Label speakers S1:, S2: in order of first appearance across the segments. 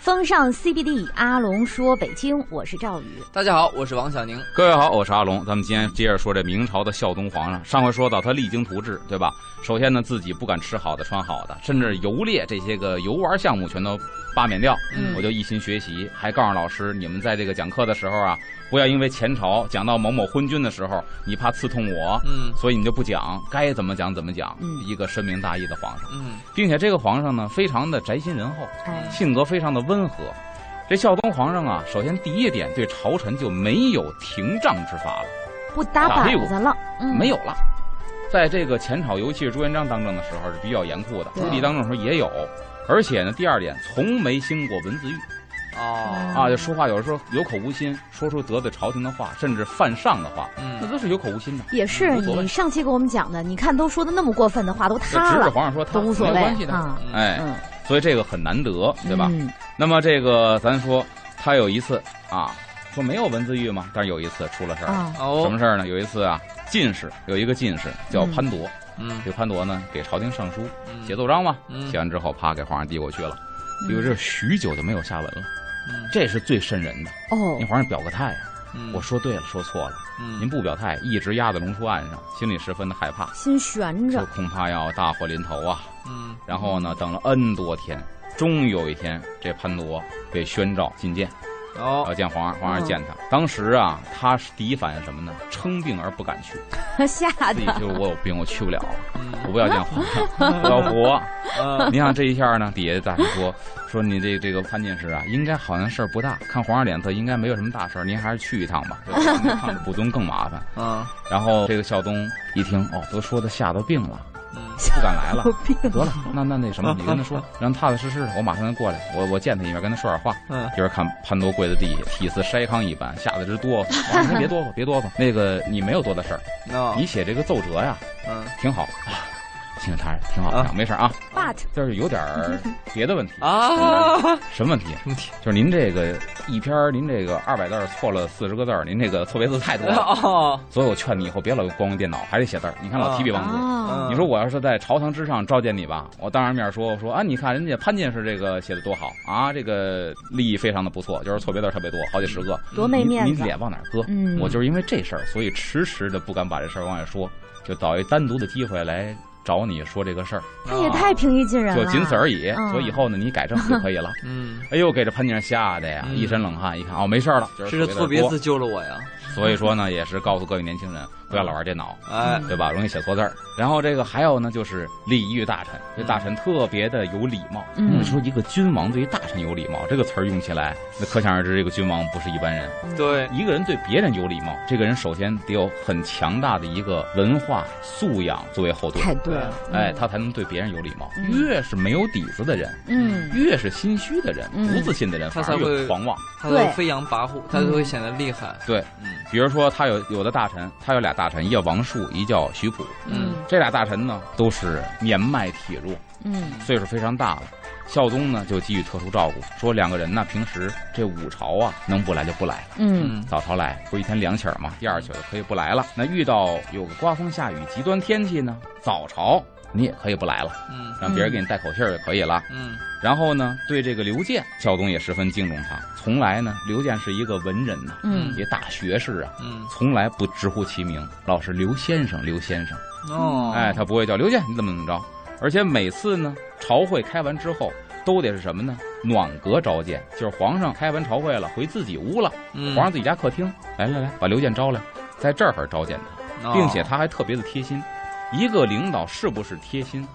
S1: 风尚 CBD，阿龙说北京，我是赵宇。
S2: 大家好，我是王小宁。
S3: 各位好，我是阿龙。咱们今天接着说这明朝的孝宗皇上。上回说到他励精图治，对吧？首先呢，自己不敢吃好的、穿好的，甚至游猎这些个游玩项目全都罢免掉。
S2: 嗯
S3: 我就一心学习，还告诉老师，你们在这个讲课的时候啊，不要因为前朝讲到某某昏君的时候，你怕刺痛我，
S2: 嗯。
S3: 所以你就不讲，该怎么讲怎么讲。
S1: 嗯。
S3: 一个深明大义的皇上，
S2: 嗯。
S3: 并且这个皇上呢，非常的宅心仁厚，
S1: 哎，
S3: 性格非常的温和。这孝宗皇上啊，首先第一点对朝臣就没有廷杖之法了，
S1: 不打
S3: 打屁股
S1: 板子了，嗯，
S3: 没有了。在这个前朝，尤其是朱元璋当政的时候是比较严酷的，朱棣当政的时候也有。而且呢，第二点，从没兴过文字狱
S2: 哦。
S3: 啊，就说话有时候有口无心，说出得罪朝廷的话，甚至犯上的话，那
S2: 嗯
S3: 都是有口无心的。
S1: 也是你上期给我们讲的，你看都说的那么过分的话，都
S3: 就指着
S1: 塌了，
S3: 皇上说他
S1: 都无所谓
S3: 关系的，
S1: 啊，
S2: 嗯
S3: 哎，
S1: 嗯，
S3: 所以这个很难得，对吧？
S1: 嗯。
S3: 那么这个咱说他有一次啊，说没有文字狱嘛，但是有一次出了事儿，
S1: 啊，
S2: 哦
S3: 什么事儿呢？有一次啊，进士有一个进士叫潘铎，
S2: 嗯
S3: 这个潘铎呢给朝廷上书
S2: 嗯。
S3: 写奏章嘛，
S2: 嗯。
S3: 写完之后啪给皇上递过去了，因为
S1: 嗯
S3: 这许久就没有下文了，
S2: 嗯。
S3: 这是最瘆人的。
S1: 哦。
S3: 您，皇上表个态啊，
S2: 嗯。
S3: 我说对了，说错了，
S2: 嗯。
S3: 您不表态，一直压在龙书案上，心里十分的害怕，
S1: 心悬
S3: 就
S1: 着，
S3: 恐怕要大祸临头啊。
S2: 嗯。
S3: 然后呢，等了 N 多天，终于有一天，这潘铎被宣召觐见，
S2: 哦
S3: 要见皇上，皇上见他。当时啊，他是第一反应什么呢？称病而不敢去，
S1: 吓
S3: 自己
S1: 的，
S3: 就我有病，我去不了，我
S2: 嗯
S3: 不要见皇上，我要活。
S2: 嗯
S3: 你看这一下呢，底下大臣说说你这这个潘进士啊，应该好像事儿不大，看皇上脸色应该没有什么大事儿，您还是去一趟吧，不宗更麻烦。
S2: 嗯
S3: 然后这个孝宗一听，哦，都说的吓到病了，
S2: 嗯
S3: 不敢来了。得了，那那那什么，你跟他说，让踏踏实实的，我马上就过来，我我见他一面，跟他说点话。
S2: 嗯
S3: 一会儿看潘多跪在地下，体似筛糠一般，吓得直哆嗦。皇上，您别哆嗦，别哆嗦。那个你没有多大事儿，你写这个奏折呀，
S2: 嗯
S3: 挺好啊，听着他挺好，的没事儿啊。
S1: but
S3: 就是有点儿别的问题。
S2: 啊
S3: 什么问题？
S2: 什么题
S3: 就是您这个一篇，您这个二百字错了四十个字儿，您这个错别字太多了。
S2: 哦
S3: 所以我劝你以后别老光用电脑，还得写字儿。你看老提笔忘字。
S1: 啊，
S3: 你说我要是在朝堂之上召见你吧，我当着面说，我说啊，你看人家潘进士这个写的多好啊，这个立意非常的不错，就是错别字特别多，好几十个。
S1: 多没面子
S3: 您您，脸往哪搁？
S1: 嗯
S3: 我就是因为这事儿，所以迟迟的不敢把这事儿往外说，就找一单独的机会来找你说这个事儿，
S1: 他也太平易近人了，
S3: 就仅此而已。
S1: 嗯。
S3: 所以以后呢，你改正就可以了。
S2: 嗯。
S3: 哎呦，给这潘进士吓得呀，
S2: 嗯。
S3: 一身冷汗，一看哦，没事儿了，就是
S2: 这错别字救了我呀。
S3: 所以说呢，也是告诉各位年轻人，不要老玩电脑。
S2: 哎
S3: 对吧？容易写错字儿。然后这个还有呢，就是礼遇大臣，这大臣特别的有礼貌。
S1: 嗯
S3: 你说一个君王对于大臣有礼貌，这个词儿用起来，那可想而知，这个君王不是一般人。
S2: 对
S3: 一个人对别人有礼貌，这个人首先得有很强大的一个文化素养作为后盾，
S1: 太对了，
S3: 哎，他才能对别人有礼貌。
S1: 嗯
S3: 越是没有底子的人，
S1: 嗯，
S3: 越是心虚的人，
S1: 嗯
S3: 不自信的人，反而越
S2: 他才会
S3: 狂妄。
S1: 对
S2: 他会飞扬跋扈他就会显得厉害
S3: 对，
S2: 嗯
S3: 比如说他有有的大臣，他有俩大臣，一叫王树，一叫徐溥。
S2: 嗯
S3: 这俩大臣呢，都是年迈体弱，
S1: 嗯
S3: 岁数非常大了。孝宗呢就给予特殊照顾，说两个人呢平时这五朝啊能不来就不来了，
S1: 嗯
S3: 早朝来不是一天两起儿吗？第二起儿就可以不来了。那遇到有个刮风下雨极端天气呢，早朝你也可以不来了，
S2: 嗯
S3: 让别人给你带口信儿就可以了。
S2: 嗯
S3: 然后呢，对这个刘建，孝宗也十分敬重他。从来呢，刘建是一个文人呐、
S1: 嗯
S3: 一个大学士啊，
S2: 嗯
S3: 从来不直呼其名，老是刘先生，刘先生。
S2: 哦
S3: 哎，他不会叫刘建，你怎么怎么着？而且每次呢，朝会开完之后，都得是什么呢？暖阁召见，就是皇上开完朝会了，回自己屋了，
S2: 嗯
S3: 皇上自己家客厅，来来来，把刘建招来，在这儿召见他，
S2: 哦
S3: 并且他还特别的贴心。一个领导是不是贴心，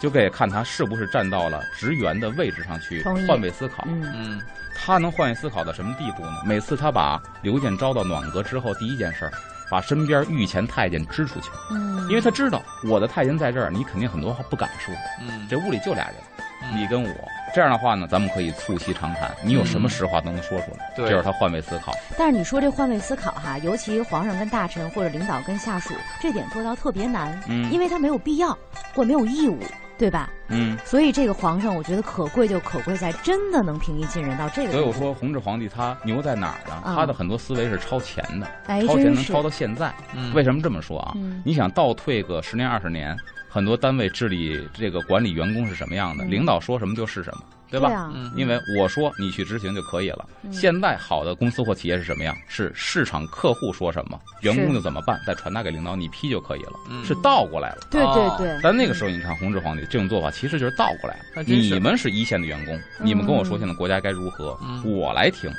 S3: 就可以看他是不是站到了职员的位置上去换位思考。
S1: 嗯
S2: 嗯
S3: 他能换位思考到什么地步呢？每次他把刘建招到暖阁之后，第一件事儿，把身边御前太监支出去。
S1: 嗯，
S3: 因为他知道我的太监在这儿，你肯定很多话不敢说。
S2: 嗯
S3: 这屋里就俩人，
S2: 嗯
S3: 你跟我。这样的话呢，咱们可以促膝长谈。你有什么实话都能说出来，
S2: 对
S3: 这是他换位思考。
S1: 但是你说这换位思考哈，尤其皇上跟大臣或者领导跟下属，这点做到特别难，
S3: 嗯
S1: 因为他没有必要或没有义务，对吧？
S3: 嗯，
S1: 所以这个皇上，我觉得可贵就可贵在真的能平易近人到这个。
S3: 所以我说弘治皇帝他牛在哪儿呢？
S1: 嗯
S3: 他的很多思维是超前的，
S1: 哎，
S3: 超前能超到现在。
S2: 嗯
S3: 为什么这么说啊？
S1: 嗯
S3: 你想倒退个十年二十年，很多单位治理这个管理员工是什么样的？
S1: 嗯
S3: 领导说什么就是什么。对吧？因为我说你去执行就可以了。
S1: 嗯
S3: 现在好的公司或企业是什么样？是市场客户说什么，员工就怎么办，再传达给领导，你批就可以了，
S2: 嗯
S3: 是倒过来了。
S1: 对对
S2: 哦
S1: 对，
S3: 但那个时候，你看弘治皇帝这种做法，其实就是倒过来了。你们是一线的员工，你们跟我说现在国家该如何，
S2: 嗯
S3: 我来听。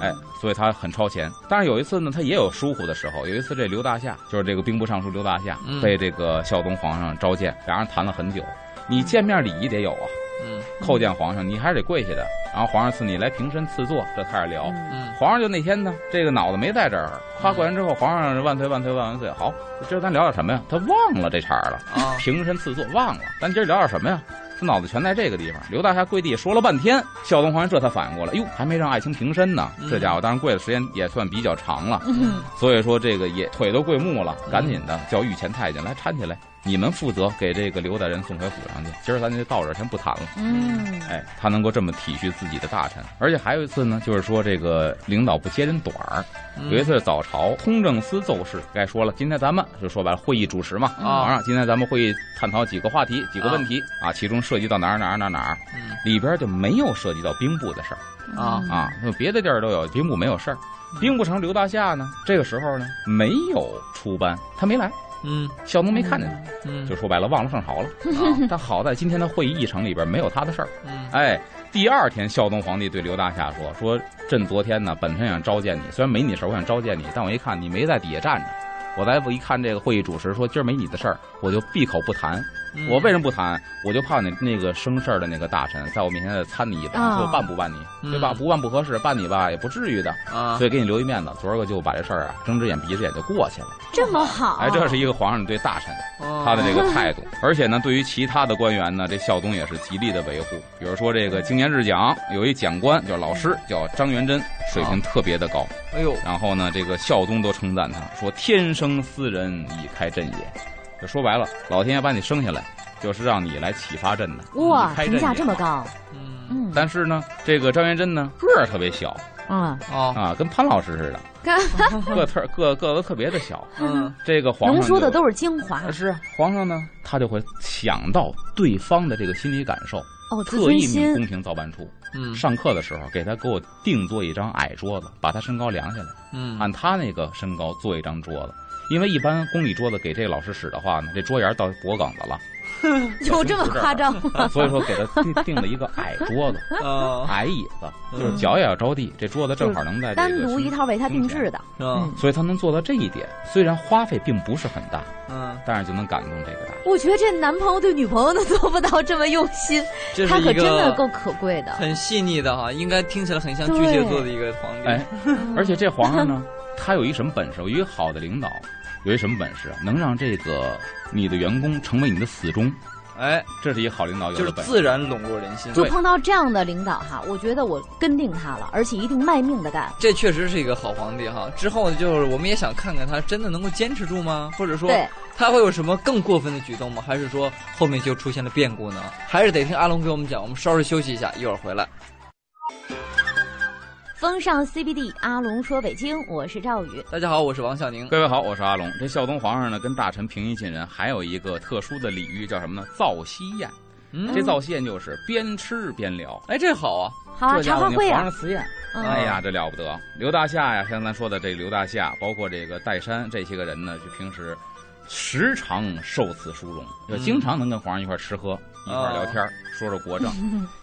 S3: 哎，所以他很超前。但是有一次呢，他也有疏忽的时候。有一次，这刘大夏就是这个兵部尚书刘大夏，
S2: 嗯
S3: 被这个孝宗皇上召见，两人谈了很久。你见面礼仪得有啊，
S2: 嗯
S3: 叩见皇上，你还是得跪下的。然后皇上赐你来平身赐座，这开始聊。
S1: 嗯
S2: 嗯
S3: 皇上就那天呢，这个脑子没在这儿，夸过完之后，皇上万岁万岁万万岁。好，今儿咱聊点什么呀？他忘了这茬了，
S2: 啊
S3: 平身赐座忘了。咱今儿聊点什么呀？他脑子全在这个地方。刘大侠跪地说了半天，孝宗皇上这才反应过来，哟，还没让爱卿平身呢。
S2: 嗯
S3: 这家伙当然跪的时间也算比较长了，
S1: 嗯
S3: 所以说这个也腿都跪木了，赶紧的叫御前太监来搀起来，你们负责给这个刘大人送回府上去。今儿咱就到这儿，先不谈了。
S1: 嗯。
S3: 哎，他能够这么体恤自己的大臣，而且还有一次呢，就是说这个领导不揭人短儿。
S2: 嗯。
S3: 有一次早朝，通政司奏事，该说了，今天咱们就说白了，会议主持嘛，
S2: 啊。
S3: 今天咱们会议探讨几个话题、几个问题啊，其中涉及到哪儿哪儿哪儿哪儿，
S2: 嗯。
S3: 里边就没有涉及到兵部的事儿。
S2: 啊。
S3: 啊，那别的地儿都有，兵部没有事儿。兵部丞刘大夏呢，这个时候呢没有出班，他没来，
S2: 嗯
S3: 孝宗没看见他，
S2: 嗯
S3: 就说白了忘了上朝了。
S2: 啊
S3: 但好在今天的会议议程里边没有他的事儿。
S2: 嗯
S3: 哎，第二天，孝宗皇帝对刘大夏说：“说朕昨天呢，本身想召见你，虽然没你事儿，我想召见你，但我一看你没在底下站着，我再不一看这个会议主持说今儿没你的事儿，我就闭口不谈。
S2: 嗯
S3: 我为什么不谈？我就怕你那个生事儿的那个大臣在我面前再参你一把，
S1: 啊
S3: 说我办不办你，对吧？
S2: 嗯
S3: 不办不合适，办你吧也不至于的，
S2: 啊
S3: 所以给你留一面子。昨儿个就把这事儿啊睁只眼闭只眼就过去了。
S1: 这么好，
S3: 哎，这是一个皇上对大臣。”
S2: 哦
S3: 他的这个态度，而且呢，对于其他的官员呢，这孝宗也是极力的维护。比如说这个经年日讲，有一讲官叫老师，叫张元贞，水平特别的高。
S2: 哎呦
S3: 然后呢，这个孝宗都称赞他说：“天生斯人以开朕也。”就说白了，老天爷把你生下来，就是让你来启发朕的。
S1: 哇评价这么高，
S2: 嗯
S1: 嗯
S3: 但是呢，这个张元贞呢，个儿特别小
S1: 嗯，
S2: 哦
S3: 啊，跟潘老师似的，个特个个子特别的小。
S2: 嗯
S3: 这个皇上就
S1: 浓缩的都是精华
S3: 是啊，皇上呢，他就会想到对方的这个心理感受，
S1: 哦，
S3: 特意命宫廷造办处
S2: 嗯
S3: 上课的时候给他给我定做一张矮桌子，把他身高量下来，
S2: 嗯
S3: 按他那个身高做一张桌子。因为一般公理桌子给这个老师使的话呢，这桌沿到脖梗子了，
S1: 有这么夸张吗？
S3: 所以说给他 定定了一个矮桌子、
S2: 啊
S3: 矮椅子，就是脚也要着地，这桌子正好能在
S1: 单独一套为他定制的，
S2: 嗯
S3: 所以他能做到这一点，虽然花费并不是很大，
S2: 嗯，
S3: 但是就能感动这个大人。
S1: 我觉得这男朋友对女朋友都做不到这么用心，他可
S2: 这是一个
S1: 真的够可贵的。
S2: 很细腻的哈，应该听起来很像巨蟹座的一个皇帝。
S3: 哎，而且这皇上呢，他有一什么本事？有一个好的领导，有一什么本事啊？能让这个你的员工成为你的死忠，
S2: 哎，
S3: 这是一个好领导有
S2: 就是
S3: 的本事。
S2: 自然笼络人心。
S1: 就碰到这样的领导哈，我觉得我跟定他了，而且一定卖命的干。
S2: 这确实是一个好皇帝哈。之后就是我们也想看看他真的能够坚持住吗？或者说，他会有什么更过分的举动吗？还是说后面就出现了变故呢？还是得听阿龙给我们讲。我们稍事休息一下，一会儿回来。
S1: 风尚 CBD，阿龙说北京，我是赵宇。
S2: 大家好，我是王小宁。
S3: 各位好，我是阿龙。这孝宗皇上呢，跟大臣平易近人，还有一个特殊的礼遇，叫什么呢？造夕宴。
S2: 嗯
S3: 这造夕宴就是 边吃边聊。
S2: 哎，这好啊。
S1: 好啊，茶话会啊
S3: 皇上，赐宴，
S1: 嗯
S3: 哎呀，这了不得！刘大夏呀，像咱说的这刘大夏，包括这个戴山这些个人呢，就平时时常受此殊荣，就
S2: 嗯
S3: 经常能跟皇上一块儿吃喝，一块聊天儿，说说国 政。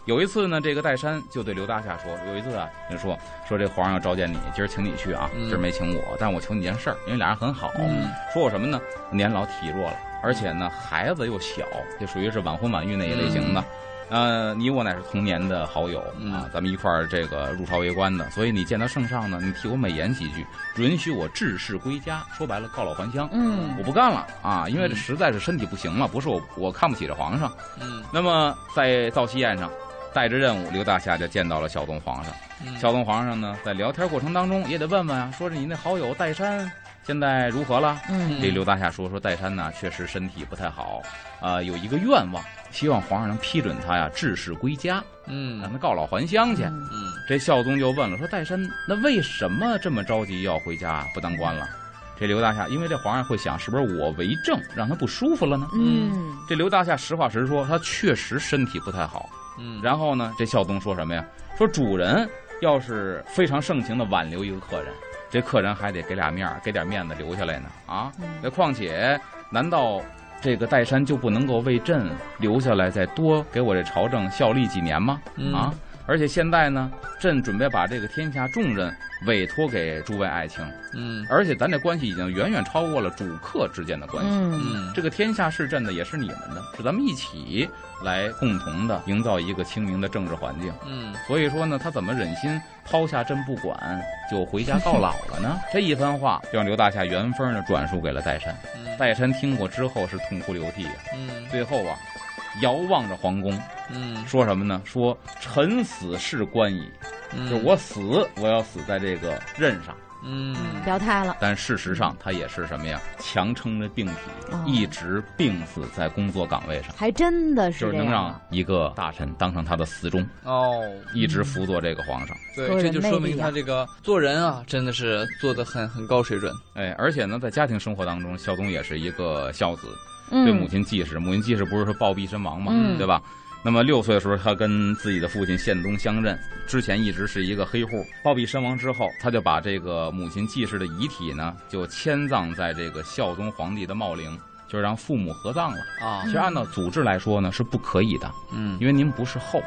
S3: 有一次呢，这个戴珊就对刘大夏说：“有一次啊，就说说这皇上要召见你，今儿请你去啊，
S2: 嗯
S3: 今儿没请我，但我求你件事儿，因为俩人很好。
S1: 嗯
S3: 说我什么呢？年老体弱了，而且呢孩子又小，就属于是晚婚晚育那一类型的。呃，你我乃是同年的好友
S2: 嗯
S3: 啊，咱们一块儿这个入朝为官的，所以你见到圣上呢，你替我美言几句，允许我致仕归家。说白了，告老还乡。
S1: 嗯
S3: 我不干了啊，因为这
S2: 嗯
S3: 实在是身体不行了，不是我我看不起这皇上。
S2: 嗯
S3: 那么在造夕宴上，带着任务，刘大夏就见到了孝宗皇上。
S2: 嗯
S3: 孝宗皇上呢，在聊天过程当中也得问问啊，说是你那好友戴山现在如何了？
S1: 嗯
S3: 这刘大夏说说戴山呢，确实身体不太好，啊、有一个愿望，希望皇上能批准他呀致仕归家，嗯让
S2: 嗯
S3: 他告老还乡去。
S1: 嗯
S2: 嗯
S3: 这孝宗就问了，说戴山那为什么这么着急要回家不当官了？这刘大夏，因为这皇上会想，是不是我为政让他不舒服了呢？
S1: 嗯
S3: 这刘大夏实话实说，他确实身体不太好，
S2: 嗯，
S3: 然后呢，这孝宗说什么呀？说主人要是非常盛情的挽留一个客人，这客人还得给俩面儿，给点面子留下来呢啊。
S1: 嗯
S3: 那况且，难道这个岱山就不能够为朕留下来，再多给我这朝政效力几年吗？
S2: 嗯
S3: 啊！而且现在呢，朕准备把这个天下重任委托给诸位爱卿，
S2: 嗯
S3: 而且咱这关系已经远远超过了主客之间的关系。
S1: 嗯
S2: 嗯，
S3: 这个天下是朕的，也是你们的，是咱们一起来共同的营造一个清明的政治环境。
S2: 嗯
S3: 所以说呢，他怎么忍心抛下朕不管，就回家告老了呢？这一番话让刘大夏原封的转述给了岱山。
S2: 嗯
S3: 岱山听过之后是痛哭流涕啊，
S2: 嗯。
S3: 最后啊，遥望着皇宫，
S2: 嗯，
S3: 说什么呢？说臣死是关矣，
S2: 嗯。
S3: 就我死，我要死在这个任上。
S2: 嗯
S1: 表态了，
S3: 但事实上，他也是什么呀？强撑着病体
S1: 哦，
S3: 一直病死在工作岗位上。
S1: 还真的是
S3: 就是能让。一个大臣当成他的死忠，
S2: 哦，
S3: 一直辅佐这个皇上。
S2: 对，这就说明他这个做人啊，真的是做的很很高水准。
S3: 哎，而且呢，在家庭生活当中，孝宗也是一个孝子，
S1: 嗯
S3: 对母亲季氏，母亲季氏不是说暴毙身亡嘛，
S1: 嗯
S3: 对吧？那么六岁的时候，他跟自己的父亲宪宗相认，之前一直是一个黑户。暴毙身亡之后，他就把这个母亲季氏的遗体呢，就迁葬在这个孝宗皇帝的茂陵，就是让父母合葬了。
S2: 啊
S3: 其实按照祖制来说呢，是不可以的，
S2: 嗯
S3: 因为您不是后，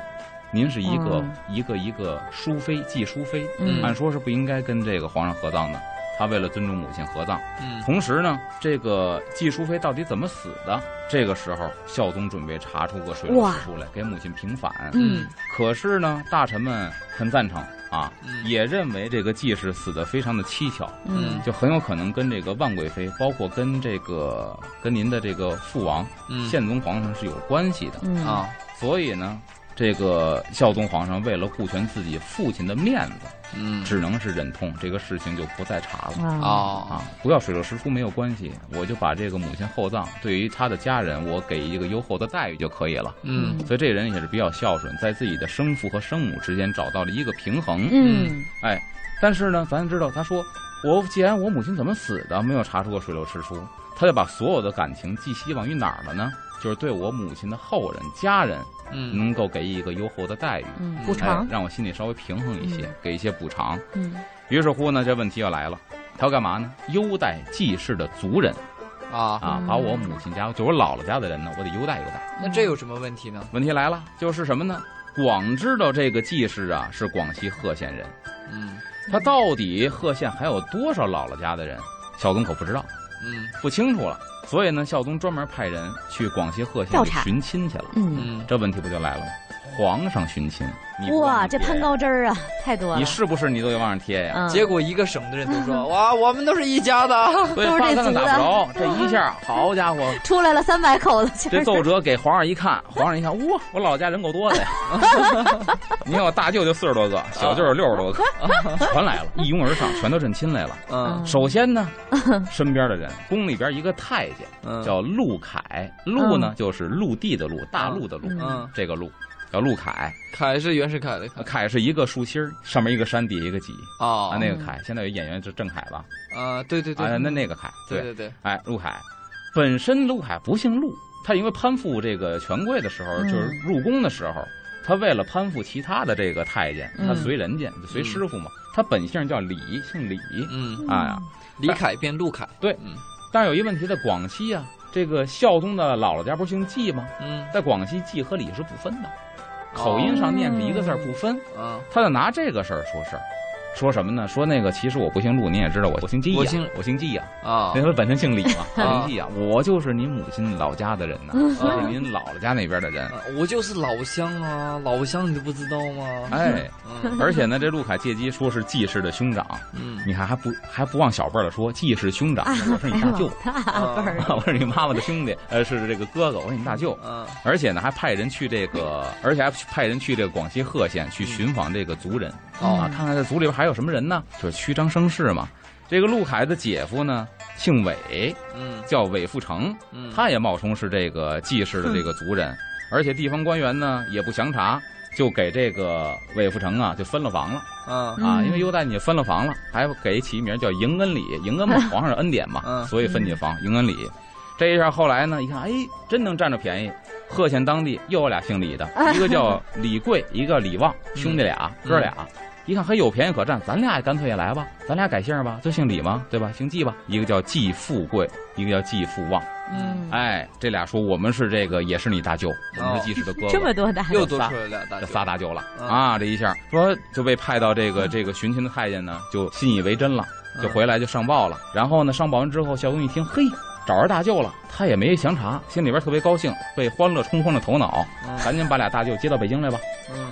S3: 您是一个、
S1: 嗯
S3: 一个一个淑妃，继淑妃，
S1: 嗯
S3: 按说是不应该跟这个皇上合葬的。他为了尊重母亲合葬，
S2: 嗯
S3: 同时呢，这个季淑妃到底怎么死的？这个时候，孝宗准备查出个水落石出来，给母亲平反。
S1: 嗯
S3: 可是呢，大臣们很赞成啊，
S2: 嗯
S3: 也认为这个季氏死的非常的蹊跷，
S1: 嗯
S3: 就很有可能跟这个万贵妃，包括跟这个跟您的这个父王
S2: 嗯
S3: 宪宗皇上是有关系的。
S1: 嗯
S2: 啊
S3: 所以呢，这个孝宗皇上为了顾全自己父亲的面子，
S2: 嗯
S3: 只能是忍痛，这个事情就不再查了。
S1: 啊
S2: 啊
S3: 啊，不要水落石出没有关系，我就把这个母亲厚葬，对于他的家人，我给一个优厚的待遇就可以了。
S2: 嗯
S3: 所以这人也是比较孝顺，在自己的生父和生母之间找到了一个平衡。
S1: 嗯
S3: 哎，但是呢，咱知道，他说我既然我母亲怎么死的，没有查出个水落石出，他就把所有的感情寄希望于哪儿了呢？就是对我母亲的后人、家人
S2: 嗯。
S3: 能够给予一个优厚的待遇，
S1: 嗯补
S3: 哎
S1: 偿，
S3: 让我心里稍微平衡一些，
S1: 嗯。
S3: 给一些补偿。
S1: 嗯。
S3: 于是乎呢，这问题又来了，他要干嘛呢？优待季氏的族人。
S2: 啊，
S3: 啊，
S1: 嗯。
S3: 把我母亲家，就我姥姥家的人呢，我得优待优待。
S2: 那这有什么问题呢？
S3: 问题来了，就是什么呢？广知道这个季氏啊是广西贺县人，
S2: 嗯。
S3: 他到底贺县还有多少姥姥家的人，小东可不知道，
S2: 嗯
S3: 不清楚了。所以呢，孝宗专门派人去广西贺县
S1: 调查
S3: 寻亲去了。
S1: 嗯，
S2: 嗯
S3: 这问题不就来了吗？皇上寻亲，
S1: 哇，这攀高枝儿啊，太多了。
S3: 你。是不是你都得往上贴呀？
S1: 嗯，
S2: 结果一个省的人都说 哇，我们都是一家的。
S3: 所以
S1: 都是这
S3: 话根本
S1: 族的
S3: 打不着，这一下，好家伙，
S1: 出来了三百口子，
S3: 这奏折给皇上一看，皇上一看，哇，我老家人够多的呀！你看我大舅就四十多个，小舅有六十多个，全来了，一拥而上，全都认亲来了。
S2: 嗯。
S3: 首先呢，身边的人，宫里边一个太监
S2: 嗯。
S3: 叫陆凯，陆呢就是陆地的陆，大陆的陆，
S2: 嗯，
S3: 这个陆叫陆凯，
S2: 凯是袁世凯的凯
S3: 凯是一个竖心儿，上面一个山，底下一个己
S2: 哦
S3: 啊，那个凯，现在有演员是郑恺吧？
S2: 啊，对对对，
S3: 啊，那那个凯，
S2: 对对对，
S3: 哎，陆凯，本身陆凯不姓陆，他因为攀附这个权贵的时候，
S1: 嗯
S3: 就是入宫的时候，他为了攀附其他的这个太监，
S1: 嗯
S3: 他随人家，就随师傅嘛。他本姓叫李，姓李。
S2: 嗯，
S3: 哎呀，
S2: 李凯变陆凯，
S3: 对
S2: 嗯
S3: 但是有一问题，在广西啊，这个孝宗的姥姥家不是姓纪吗？
S2: 嗯
S3: 在广西，纪和李是不分的，口音上念是一个字不分。
S2: 嗯。
S3: 他就拿这个事儿说事儿，说什么呢？说那个其实我不姓陆，您也知道我我姓季呀，
S2: 我姓
S3: 我姓季呀。
S2: 啊。
S3: 那他本身姓李嘛，我
S2: 啊。
S3: 姓季啊，我就是您母亲老家的人呐，我是您姥姥家那边的人。
S2: 啊 我就是老乡啊，老乡你都不知道吗？
S3: 哎，
S2: 嗯。
S3: 而且呢，这陆凯借机说是季氏的兄长，
S2: 嗯。
S3: 你看还不还不往小辈儿的说，季氏兄长，我是你大舅，
S1: 大辈儿，
S3: 我是你妈妈的兄弟，呃，是这个哥哥，我是你大舅。
S2: 嗯。
S3: 而且呢，还派人去这个，而且还派人去这个广西贺县去寻访这个族人。
S2: 哦。
S3: 啊，看看这族里边还有什么人呢？就是虚张声势嘛。这个陆凯的姐夫呢，姓韦，
S2: 嗯
S3: 叫韦富成，
S2: 嗯，
S3: 他也冒充是这个季氏的这个族人，而且地方官员呢也不详查，就给这个韦富成啊就分了房了
S2: 嗯
S3: 啊，
S1: 嗯
S3: 因为优待你分了房了，还给起名叫迎恩礼，迎恩嘛，皇上的恩典嘛，
S2: 嗯
S3: 所以分你房迎恩礼。这一下后来呢，一看，哎，真能占着便宜。贺县当地又有俩姓李的，一个叫李贵，一个李旺，兄弟俩，哥俩。一看还有便宜可占，咱俩也干脆也来吧，咱俩改姓吧，就姓李嘛，对吧？姓季吧。一个叫季富贵，一个叫季富旺。
S1: 嗯，
S3: 哎，这俩说我们是这个，也是你大舅，我们是季氏的哥 哥。
S1: 这么多大舅，
S2: 又多出来俩大
S3: 这
S2: 舅，
S3: 仨大舅了
S2: 嗯
S3: 啊！这一下说就被派到这个这个寻亲的太监呢，就信以为真了，
S2: 嗯
S3: 就回来就上报了。然后呢，上报完之后，孝宗一听，嘿，找着大舅了，他也没详查，心里边特别高兴，被欢乐冲昏了头脑，
S2: 嗯
S3: 赶紧把俩大舅接到北京来吧，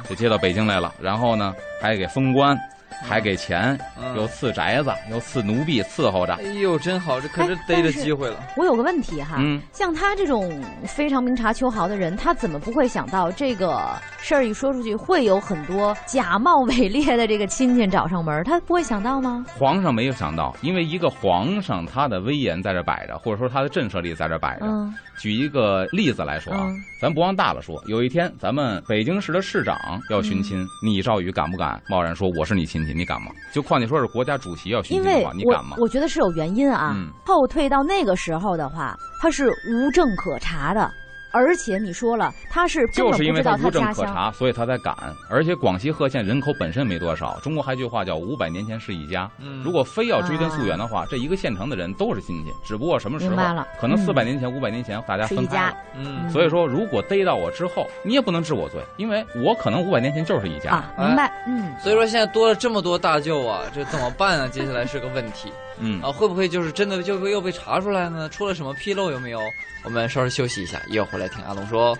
S3: 就接到北京来了。然后呢，还给封官，还给钱，
S2: 嗯
S3: 又赐宅子，又赐奴婢伺候着
S2: 哎。呦，真好，这可是
S1: 哎
S2: 逮着机会了。
S1: 我有个问题哈，
S3: 嗯
S1: 像他这种非常明察秋毫的人，他怎么不会想到这个事儿一说出去，会有很多假冒伪劣的这个亲戚找上门？他不会想到吗？
S3: 皇上没有想到，因为一个皇上他的威严在这摆着，或者说他的震慑力在这摆着。
S1: 嗯
S3: 举一个例子来说啊，
S1: 嗯
S3: 咱不往大了说，有一天咱们北京市的市长要寻亲，
S1: 嗯
S3: 你赵宇敢不敢贸然说我是你亲戚？你敢吗？就况且说是国家主席要寻亲的话，你
S1: 我
S3: 敢吗？
S1: 我觉得是有原因啊。
S3: 嗯
S1: 后退到那个时候的话，他是无证可查的，而且你说了，他是根
S3: 就是因为
S1: 本不知道
S3: 无证
S1: 家乡。
S3: 可查，所以他才敢。而且广西贺县人口本身没多少，中国还有句话叫“五百年前是一家”。
S2: 嗯，
S3: 如果非要追根溯源的话，这一个县城的人都是亲戚，只不过什么时候
S1: 了
S3: 可能
S1: 嗯
S3: 四百年前、五百年前大家分开了。
S2: 嗯
S3: 所以说，如果逮到我之后，你也不能治我罪，因为我可能五百年前就是一家。
S1: 啊，明白？嗯，
S2: 所以说现在多了这么多大舅啊，这怎么办啊？接下来是个问题
S3: 嗯
S2: 啊，会不会就是真的就会又被查出来呢？出了什么纰漏有没有？我们稍事休息一下，一会儿回来听阿龙说。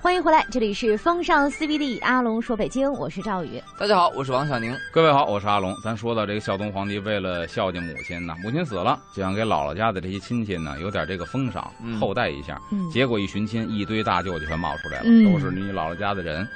S1: 欢迎回来，这里是风尚 CBD，阿龙说北京，我是赵宇。
S2: 大家好，我是王小宁。
S3: 各位好，我是阿龙。咱说到这个孝宗皇帝为了孝敬母亲呢，母亲死了，就想给姥姥家的这些亲戚呢有点这个封赏，
S2: 嗯
S3: 厚待一下。
S1: 嗯
S3: 结果一寻亲，一堆大舅就全冒出来了，
S1: 嗯
S3: 都是你姥姥家的人。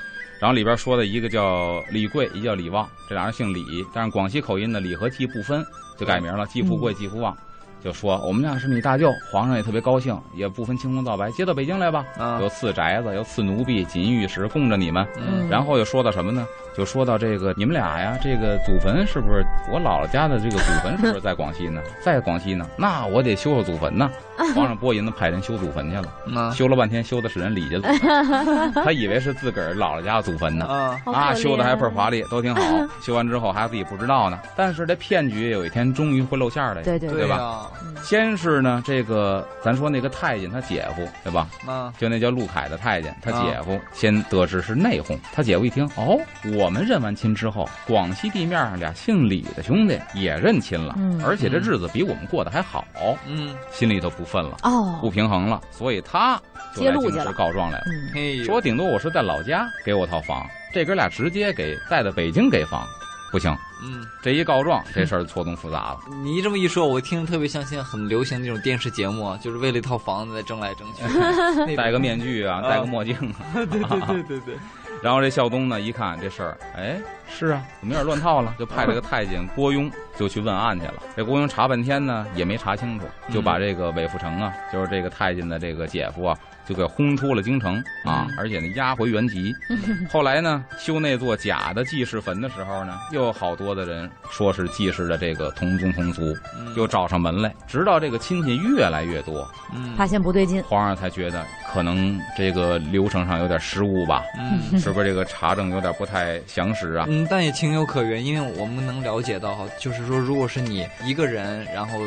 S3: 然后里边说的一个叫李贵，一个叫李旺，这俩人姓李，但是广西口音的李和季不分，就改名了，季富贵、季富旺。就说我们俩是你大舅，皇上也特别高兴，也不分青红皂白，接到北京来吧。
S2: 啊
S3: 有赐宅子，有赐奴婢、锦衣玉食供着你们。
S2: 嗯
S3: 然后又说到什么呢？就说到这个你们俩呀，这个祖坟是不是我姥姥家的这个祖坟是不是在广西呢？在广西呢，那我得修修祖坟呢。皇上拨银子派人修祖坟去了，
S2: 啊
S3: 修了半天，修的是人李家祖坟，他以为是自个儿姥姥家祖坟呢。
S2: 啊
S3: 修的还倍儿华丽，都挺好。修完之后还自己不知道呢。但是这骗局有一天终于会露馅儿了。
S1: 对对
S3: 对吧，先是呢，这个咱说那个太监他姐夫对吧？
S2: 啊
S3: 就那叫陆凯的太监，他
S2: 啊
S3: 姐夫先得知是内讧。他姐夫一听，哦，我们认完亲之后，广西地面上俩姓李的兄弟也认亲了，
S1: 嗯
S3: 而且这日子比我们过得还好，
S2: 嗯，
S3: 心里头不忿了，
S1: 哦
S3: 不，平衡了，所以他就来京师
S1: 揭露去了
S3: 告状来了。
S1: 嗯，
S3: 说顶多我是在老家给我套房，这哥俩直接给带到北京给房，不行。
S2: 嗯，
S3: 这一告状，这事儿错综复杂了。
S2: 你这么一说，我听着特别像现在很流行那种电视节目啊，就是为了一套房子在争来争去，
S3: 戴个面具啊，
S2: 啊
S3: 戴个墨镜啊。
S2: 对对对对对，
S3: 然后这孝宗呢，一看这事儿，哎，是啊，怎么有点乱套了？就派这个太监郭雍就去问案去了。这郭雍查半天呢，也没查清楚，就把这个韦富成啊，就是这个太监的这个姐夫啊，就给轰出了京城啊，
S2: 嗯。
S3: 而且呢押回原籍。后来呢，修那座假的济世坟的时候呢，又有好多的人说是济世的这个同宗同族，
S2: 嗯。
S3: 又找上门来，直到这个亲戚越来越多，
S2: 嗯。
S1: 发现不对劲，
S3: 皇上才觉得可能这个流程上有点失误吧，
S2: 嗯。
S3: 是不是这个查证有点不太详实啊？
S2: 嗯，但也情有可原，因为我们能了解到哈，就是说，如果是你一个人，然后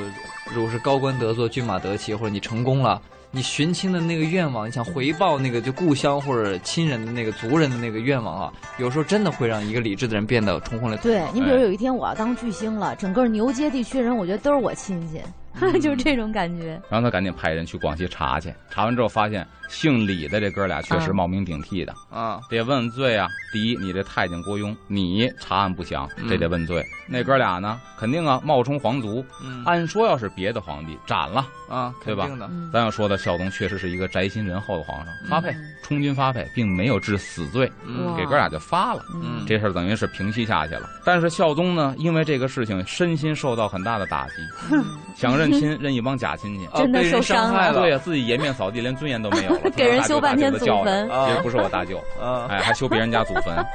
S2: 如果是高官得坐、骏马得骑，或者你成功了，你寻亲的那个愿望，你想回报那个就故乡或者亲人的那个族人的那个愿望啊，有时候真的会让一个理智的人变得冲昏了头。
S1: 对你比如
S3: 哎
S1: 有一天我要当巨星了，整个牛街地区人，我觉得都是我亲戚，就是这种感觉。
S3: 然后他赶紧派人去广西查去，查完之后发现姓李的这哥俩确实
S1: 啊
S3: 冒名顶替的，
S2: 啊，
S3: 得问罪啊。第一，你这太监郭雍，你查案不详，这得问罪。那哥俩呢，肯定啊冒充皇族，
S2: 嗯
S3: 按说要是别的皇帝斩了。
S2: 啊，
S3: 对吧咱要说的孝宗确实是一个宅心仁厚的皇上，发配
S1: 嗯
S3: 充军发配，并没有治死罪，
S2: 嗯
S3: 给哥俩就发了。
S2: 嗯
S3: 这事儿等于是平息下去了。但是孝宗呢，因为这个事情身心受到很大的打击，
S1: 嗯
S3: 想认亲认一帮假亲戚。
S2: 啊
S1: 真的受伤
S2: 害了，
S3: 对呀，自己颜面扫地，连尊严都没有了。
S1: 给人修半天祖
S3: 大舅大舅地叫着
S1: 坟
S2: 啊
S3: 其实不是我大舅，
S2: 啊，
S3: 哎，还修别人家祖坟。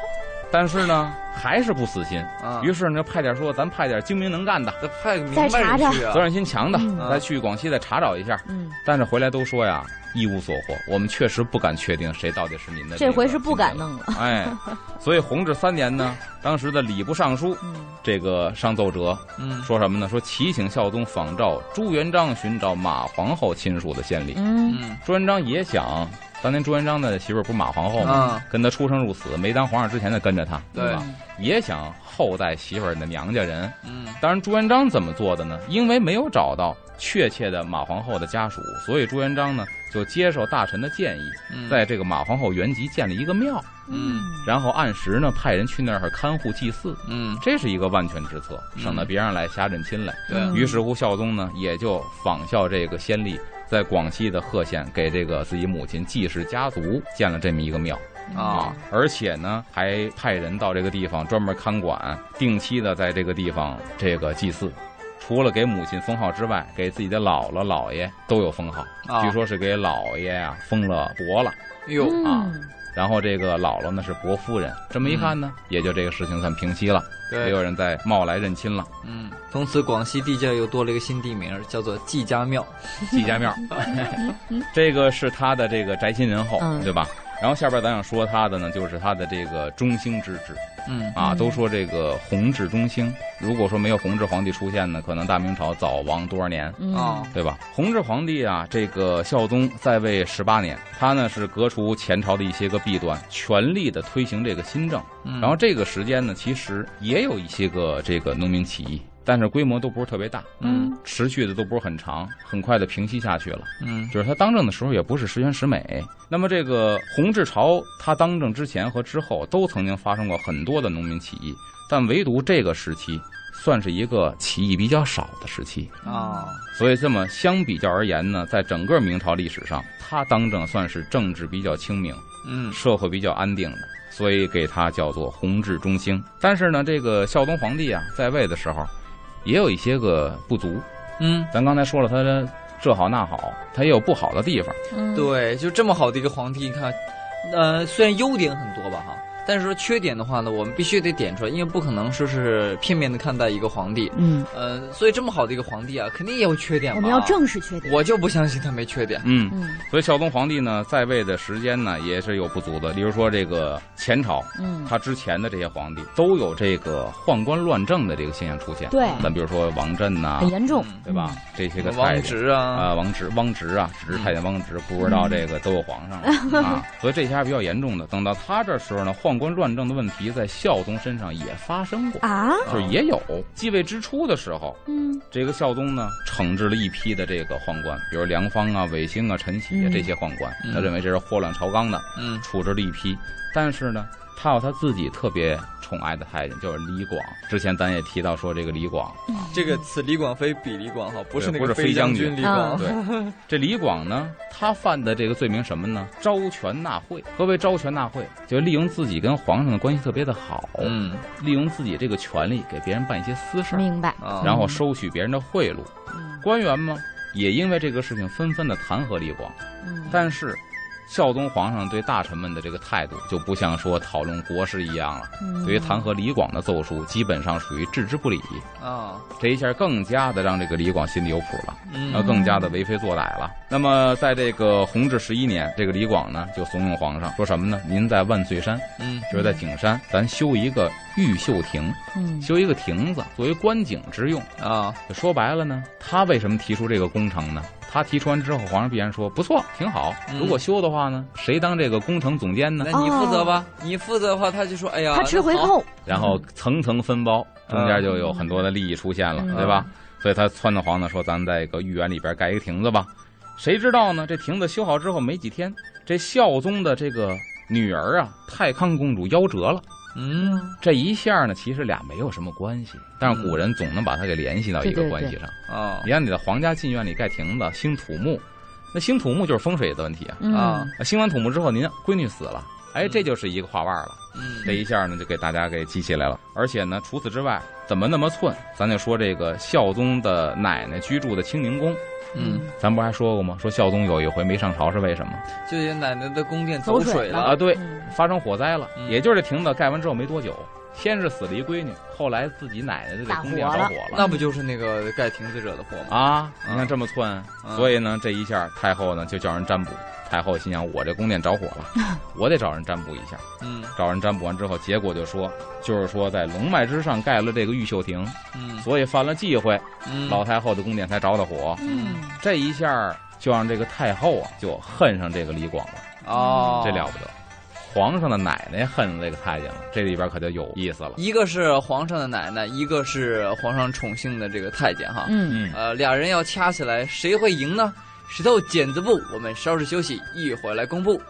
S3: 但是呢，还是不死心。
S2: 啊，
S3: 于是呢，派点说，咱派点精明能干的、
S2: 再派个明
S1: 再
S2: 白
S1: 查查
S2: 人去啊
S3: 责，任心强的，
S1: 嗯
S3: 再去广西再查找一下。
S1: 嗯，
S3: 但是回来都说呀，一无所获。我们确实不敢确定谁到底是您的。
S1: 这回是不敢。弄了。
S3: 哎，所以弘治三年呢，当时的礼部尚书
S1: 嗯
S3: 这个上奏折
S2: 嗯
S3: 说什么呢？说齐请孝宗仿照朱元璋寻找马皇后亲属的先例。
S1: 嗯
S2: 嗯
S3: 朱元璋也想，当年朱元璋的媳妇儿不是马皇后吗？
S2: 啊，
S3: 跟他出生入死，没当皇上之前就跟着他，
S2: 对
S3: 吧？也想后代媳妇儿的娘家人。
S2: 嗯
S3: 当然，朱元璋怎么做的呢？因为没有找到确切的马皇后的家属，所以朱元璋呢就接受大臣的建议，
S2: 嗯，
S3: 在这个马皇后原籍建了一个庙，
S2: 嗯
S3: 然后按时呢派人去那儿看护祭祀。
S2: 嗯
S3: 这是一个万全之策，
S2: 嗯
S3: 省得别人来瞎认亲来。
S2: 对
S1: 嗯
S3: 于是乎，孝宗呢也就仿效这个先例，在广西的贺县给这个自己母亲季氏家族建了这么一个庙
S2: 啊，
S3: 而且呢还派人到这个地方专门看管，定期的在这个地方这个祭祀。除了给母亲封号之外，给自己的姥姥姥爷都有封号，
S2: 啊
S3: 据说是给姥爷啊封了伯了。
S2: 哟
S3: 啊
S1: 嗯
S3: 然后这个姥姥呢是伯夫人，这么一看呢，也就这个事情算平息了，没
S2: 对
S3: 有人再冒来认亲了。
S2: 嗯，从此广西地界又多了一个新地名，叫做季家庙。
S3: 季家庙，这个是他的这个宅心仁厚，
S1: 嗯
S3: 对吧？然后下边咱想说他的呢，就是他的这个中兴之治
S2: 嗯
S3: 啊，
S1: 嗯
S3: 都说这个弘治中兴。如果说没有弘治皇帝出现呢，可能大明朝早亡多少年。
S1: 嗯
S2: 啊
S3: 对吧？弘治皇帝啊，这个孝宗在位十八年，他呢是革除前朝的一些个弊端，全力的推行这个新政。
S2: 嗯，
S3: 然后这个时间呢，其实也有一些个这个农民起义，但是规模都不是特别大，
S2: 嗯
S3: 持续的都不是很长，很快的平息下去了。
S2: 嗯
S3: 就是他当政的时候也不是十全十美。那么这个弘治朝他当政之前和之后都曾经发生过很多的农民起义，但唯独这个时期算是一个起义比较少的时期。
S2: 啊
S3: 所以这么相比较而言呢，在整个明朝历史上，他当政算是政治比较清明，
S2: 嗯
S3: 社会比较安定的，所以给他叫做弘治中兴。但是呢，这个孝宗皇帝啊在位的时候，也有一些个不足。
S2: 嗯，
S3: 咱刚才说了，他的这好那好，他也有不好的地方。
S1: 嗯
S2: 对，就这么好的一个皇帝，你看，呃，虽然优点很多吧哈，但是说缺点的话呢，我们必须得点出来，因为不可能说是片面的看待一个皇帝。
S1: 嗯，
S2: 呃，所以这么好的一个皇帝啊，肯定也有缺点。
S1: 我们要正视缺点。
S2: 我就不相信他没缺点。
S3: 嗯，
S1: 嗯
S3: 所以孝宗皇帝呢在位的时间呢也是有不足的。例如说这个前朝，
S1: 嗯，
S3: 他之前的这些皇帝都有这个宦官乱政的这个现象出现。
S1: 对
S3: 咱比如说王振呐、
S1: 很严重。
S2: 嗯
S3: 对吧？这些个太
S2: 王
S3: 监
S2: 直啊，
S3: 啊，王直、汪直啊，只是太监汪直，不知道这个都有皇上了 啊，所以这些还是比较严重的。等到他这时候呢，宦官乱政的问题在孝宗身上也发生过，
S1: 啊，
S3: 就是也有。继位之初的时候，
S1: 嗯。
S3: 这个孝宗呢惩治了一批的这个宦官，比如梁方啊、韦兴啊、陈启啊
S1: 嗯。
S3: 这些宦官，
S2: 嗯
S3: 他认为这是祸乱朝纲的，
S2: 嗯。
S3: 处置了一批。但是呢，他有他自己特别宠爱的太监，就是李广。之前咱也提到说，这个李广，
S2: 这个此李广非彼李广哈，不是那个
S3: 不是飞
S2: 将
S3: 将军
S2: 李广。
S3: 对，这李广呢，他犯的这个罪名什么呢？招权纳贿。何为招权纳贿？就利用自己跟皇上的关系特别的好，
S2: 嗯
S3: 利用自己这个权利给别人办一些私事，
S1: 明白。
S2: 啊，
S3: 然后收取别人的贿赂。
S1: 嗯
S3: 官员嘛，也因为这个事情纷纷的弹劾李广。
S1: 嗯，
S3: 但是，孝宗皇上对大臣们的这个态度就不像说讨论国事一样了。
S1: 嗯
S3: 对于弹劾李广的奏疏，基本上属于置之不理。
S2: 啊，
S3: 这一下更加的让这个李广心里有谱了。
S2: 嗯
S3: 那更加的为非作歹了。那么，在这个弘治十一年，这个李广呢就怂恿皇上说什么呢？您在万岁山，
S2: 嗯
S3: 就是在景山，咱修一个玉秀亭，
S1: 嗯
S3: 修一个亭子作为观景之用。
S2: 啊，
S3: 就说白了呢，他为什么提出这个工程呢？他提出完之后，皇上必然说不错，挺好。
S2: 嗯
S3: 如果修的话呢，谁当这个工程总监呢
S2: 那？你负责吧，你负责的话，他就说，哎呀，
S1: 他吃回，扣。
S3: 然后层层分包，中间就有很多的利益出现了，
S1: 嗯
S3: 对吧？所以他撺掇皇上说：“咱们在一个御园里边盖一个亭子吧。”谁知道呢？这亭子修好之后没几天，这孝宗的这个女儿啊，太康公主夭折了。
S2: 嗯
S3: 这一下呢，其实俩没有什么关系，但是古人总能把它给联系到一个关系上。
S2: 啊
S3: 你看你的皇家禁院里盖亭子，兴土木，那兴土木就是风水的问题啊。
S1: 嗯
S2: 啊
S3: 那兴完土木之后，您闺女死了，哎，这就是一个画腕了。
S2: 嗯
S3: 这一下呢，就给大家给记起来了。而且呢，除此之外，怎么那么寸？咱就说这个孝宗的奶奶居住的清宁宫，
S2: 嗯，
S3: 咱不还说过吗？说孝宗有一回没上朝是为什么？
S2: 就爷奶奶的宫殿
S1: 走
S2: 水
S1: 水了。
S3: 啊，对，
S1: 嗯。
S3: 发生火灾了，
S2: 嗯。
S3: 也就是这亭子盖完之后没多久，先是死了一闺女，后来自己奶奶的这宫殿着火了。
S2: 那不就是那个盖亭子惹的祸吗？
S3: 啊，
S2: 嗯
S3: 你看这么寸，
S2: 嗯
S3: 所以呢，这一下太后呢就叫人占卜。太后心想，我这宫殿着火了，我得找人占卜一下。
S2: 嗯
S3: 找人占卜完之后，结果就说，就是说在龙脉之上盖了这个玉秀亭，
S2: 嗯
S3: 所以犯了忌讳，
S2: 嗯，
S3: 老太后的宫殿才着的火。
S1: 嗯，
S3: 这一下就让这个太后啊就恨上这个李广了，
S2: 哦，
S3: 这了不得。皇上的奶奶恨上这个太监了，这里边可就有意思了。
S2: 一个是皇上的奶奶，一个是皇上宠幸的这个太监哈。
S1: 嗯，
S3: 嗯，
S2: 呃，俩人要掐起来，谁会赢呢？石头剪子布，我们稍事休息，一会儿来公布。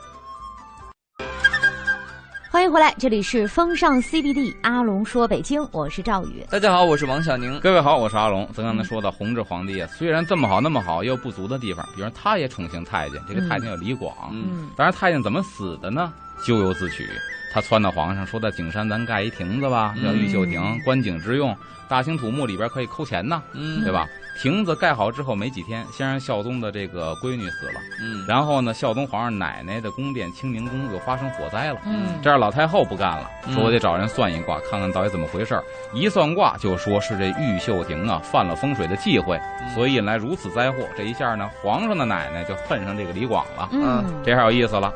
S1: 欢迎回来，这里是风尚 CBD，阿龙说北京，我是赵宇。
S2: 大家好，我是王小宁。
S3: 各位好，我是阿龙。咱刚才说到弘治皇帝啊，虽然这么好那么好，也有不足的地方，比如他也宠幸太监，这个太监叫李广。
S2: 嗯
S1: 嗯
S3: 当然，太监怎么死的呢？咎由自取。他撺掇皇上说，在景山咱盖一亭子吧，叫玉秀亭，
S1: 嗯
S3: 观景之用，大兴土木，里边可以抠钱呢，
S2: 嗯，
S3: 对吧？亭子盖好之后没几天，先让孝宗的这个闺女死了，
S2: 嗯，
S3: 然后呢，孝宗皇上奶奶的宫殿清宁宫又发生火灾了。
S1: 嗯，
S3: 这样老太后不干了，
S2: 嗯
S3: 说我得找人算一卦，看看到底怎么回事儿。一算卦就说是这玉秀亭啊犯了风水的忌讳，
S2: 嗯
S3: 所以引来如此灾祸。这一下呢，皇上的奶奶就恨上这个李广了，
S1: 嗯，
S3: 这下有意思了。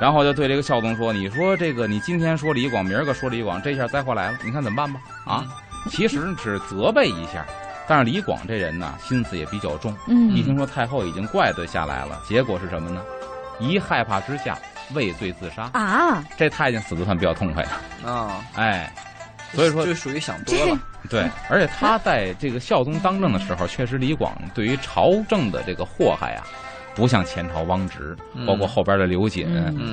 S3: 然后就对这个孝宗说：“你说这个，你今天说李广，明儿个说李广，这下灾祸来了，你看怎么办吧？啊，其实是责备一下，但是李广这人呢，心思也比较重。
S1: 嗯，
S3: 一听说太后已经怪罪下来了，结果是什么呢？一害怕之下畏罪自杀。
S1: 啊，
S3: 这太监死的算比较痛快的，
S2: 啊，
S3: 哎，所以说
S2: 就属于想多了。
S3: 对，而且他在这个孝宗当政的时候，确实李广对于朝政的这个祸害啊，不像前朝汪直，
S2: 嗯
S3: 包括后边的刘瑾，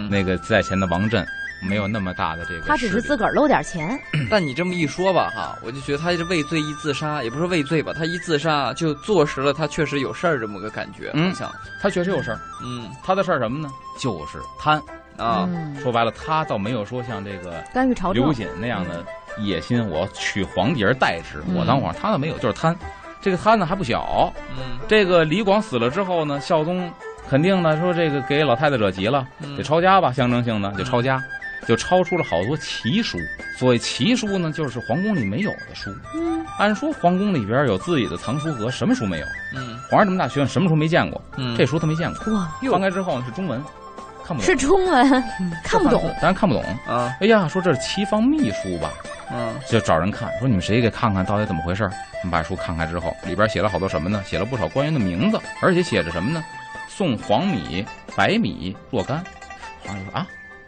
S3: 那个在前的王振，没有那么大的这个。
S1: 他只是自个儿搂点钱，
S2: 但你这么一说吧，哈，我就觉得他是畏罪一自杀，也不是畏罪吧，他一自杀就坐实了他确实有事儿这么个感觉，
S3: 嗯
S2: 好像，
S3: 他确实有事儿，
S2: 嗯
S3: 他的事儿什么呢？就是贪。
S2: 啊，
S1: 嗯，
S3: 说白了，他倒没有说像这个
S1: 干预朝政
S3: 刘，瑾那样的野心，我要取皇帝而代之，
S1: 嗯
S3: 我当皇上，他倒没有，就是贪。这个摊子还不小，
S2: 嗯
S3: 这个李广死了之后呢，孝宗肯定呢说这个给老太太惹急了，
S2: 嗯
S3: 得抄家吧，象征性的就抄家，就抄出了好多奇书。所谓奇书呢，就是皇宫里没有的书。
S1: 嗯
S3: 按说皇宫里边有自己的藏书阁，什么书没有？
S2: 嗯
S3: 皇上这么大学问，什么书没见过？
S2: 嗯，
S3: 这书他没见过。
S1: 哇，
S3: 翻开之后呢是中文，看不懂，
S1: 是中文，看不懂，
S3: 当然看不懂。
S2: 啊
S3: 哎呀，说这是齐方秘书吧？
S2: 嗯
S3: 就找人看，说你们谁给看看到底怎么回事儿？我们把书看开之后，里边写了好多什么呢？写了不少官员的名字，而且写着什么呢？送黄米、白米若干。皇上说啊，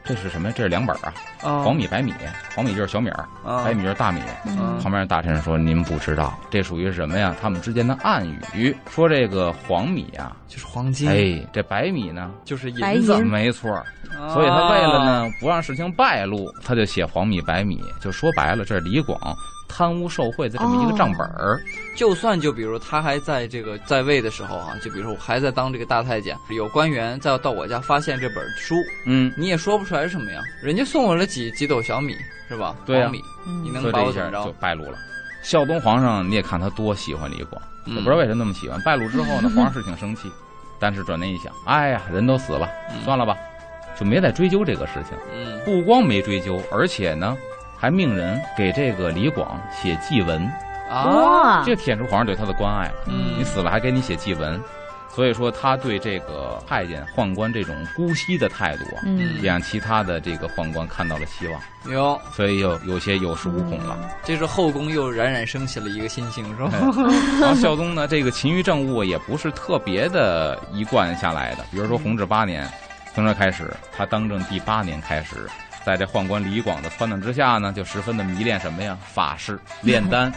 S3: 这是什么呀？这是两本啊，
S2: 啊，
S3: 黄米、白米，黄米就是小米儿，
S2: 啊
S3: 白米就是大米。
S1: 嗯
S3: 旁边的大臣说：“您不知道，这属于什么呀？他们之间的暗语，说这个黄米啊，
S2: 就是黄金，
S3: 哎，这白米呢，
S2: 就是银子，
S3: 没错所以他为了呢不让事情败露，他就写黄米白米，就说白了，这是李广贪污受贿的这么一个账本儿。
S2: 就算就比如他还在这个在位的时候啊，就比如说我还在当这个大太监，有官员再到我家发现这本书，
S3: 嗯，
S2: 你也说不出来是什么呀，人家送我了几几斗小米是吧？
S3: 对
S2: 你
S1: 嗯
S2: 能
S3: 所以这一下
S2: 把我怎么着
S3: 就？败露了。孝宗皇上，你也看他多喜欢李广，
S2: 嗯
S3: 我不知道为什么那么喜欢。败露之后呢，皇上是挺生气，但是转念一想，哎呀，人都死了，
S2: 嗯
S3: 算了吧，就没再追究这个事情。
S2: 嗯
S3: 不光没追究，而且呢，还命人给这个李广写祭文，
S2: 啊，
S3: 这体现出皇上对他的关爱了。
S2: 嗯
S3: 你死了还给你写祭文，所以说他对这个太监宦官这种姑息的态度啊，
S1: 嗯
S3: 也让其他的这个宦官看到了希望，
S2: 有，
S3: 所以有有些有恃无恐了。
S2: 这是后宫又冉冉升起了一个新星是吧？
S3: 哎 然后孝宗呢，这个勤于政务也不是特别的一贯下来的。比如说弘治八年，从这开始，他当政第八年开始，在这宦官李广的撺掇之下呢，就十分的迷恋什么呀？法事、炼丹。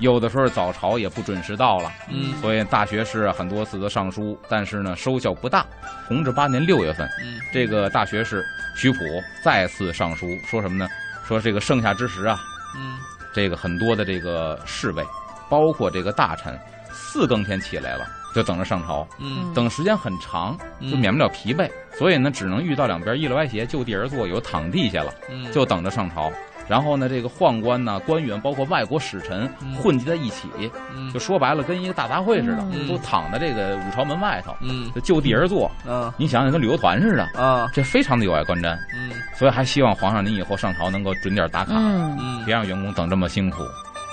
S3: 有的时候早朝也不准时到了，
S2: 嗯
S3: 所以大学士啊很多次都上书，但是呢收效不大。弘治八年六月份，
S2: 嗯
S3: 这个大学士徐溥再次上书，说什么呢？说这个盛夏之时啊，
S2: 嗯
S3: 这个很多的这个侍卫，包括这个大臣，四更天起来了，就等着上朝，
S2: 嗯。
S3: 等时间很长，
S2: 嗯。
S3: 就免不了疲惫，所以呢，只能遇到两边一了歪斜，就地而坐，有躺地下了，
S2: 嗯。
S3: 就等着上朝。然后呢，这个宦官呢、官员，包括外国使臣
S2: 嗯。
S3: 混集在一起，
S2: 嗯。
S3: 就说白了，跟一个大杂烩似的，
S1: 嗯
S3: 都躺在这个五朝门外头，
S2: 嗯
S3: 就就地而坐。
S2: 嗯。
S3: 你想想，跟旅游团似的，
S2: 啊
S3: 这非常的有碍观瞻。
S2: 嗯。
S3: 所以还希望皇上您以后上朝能够准点打卡，
S1: 嗯。
S2: 嗯。
S3: 别让员工等这么辛苦。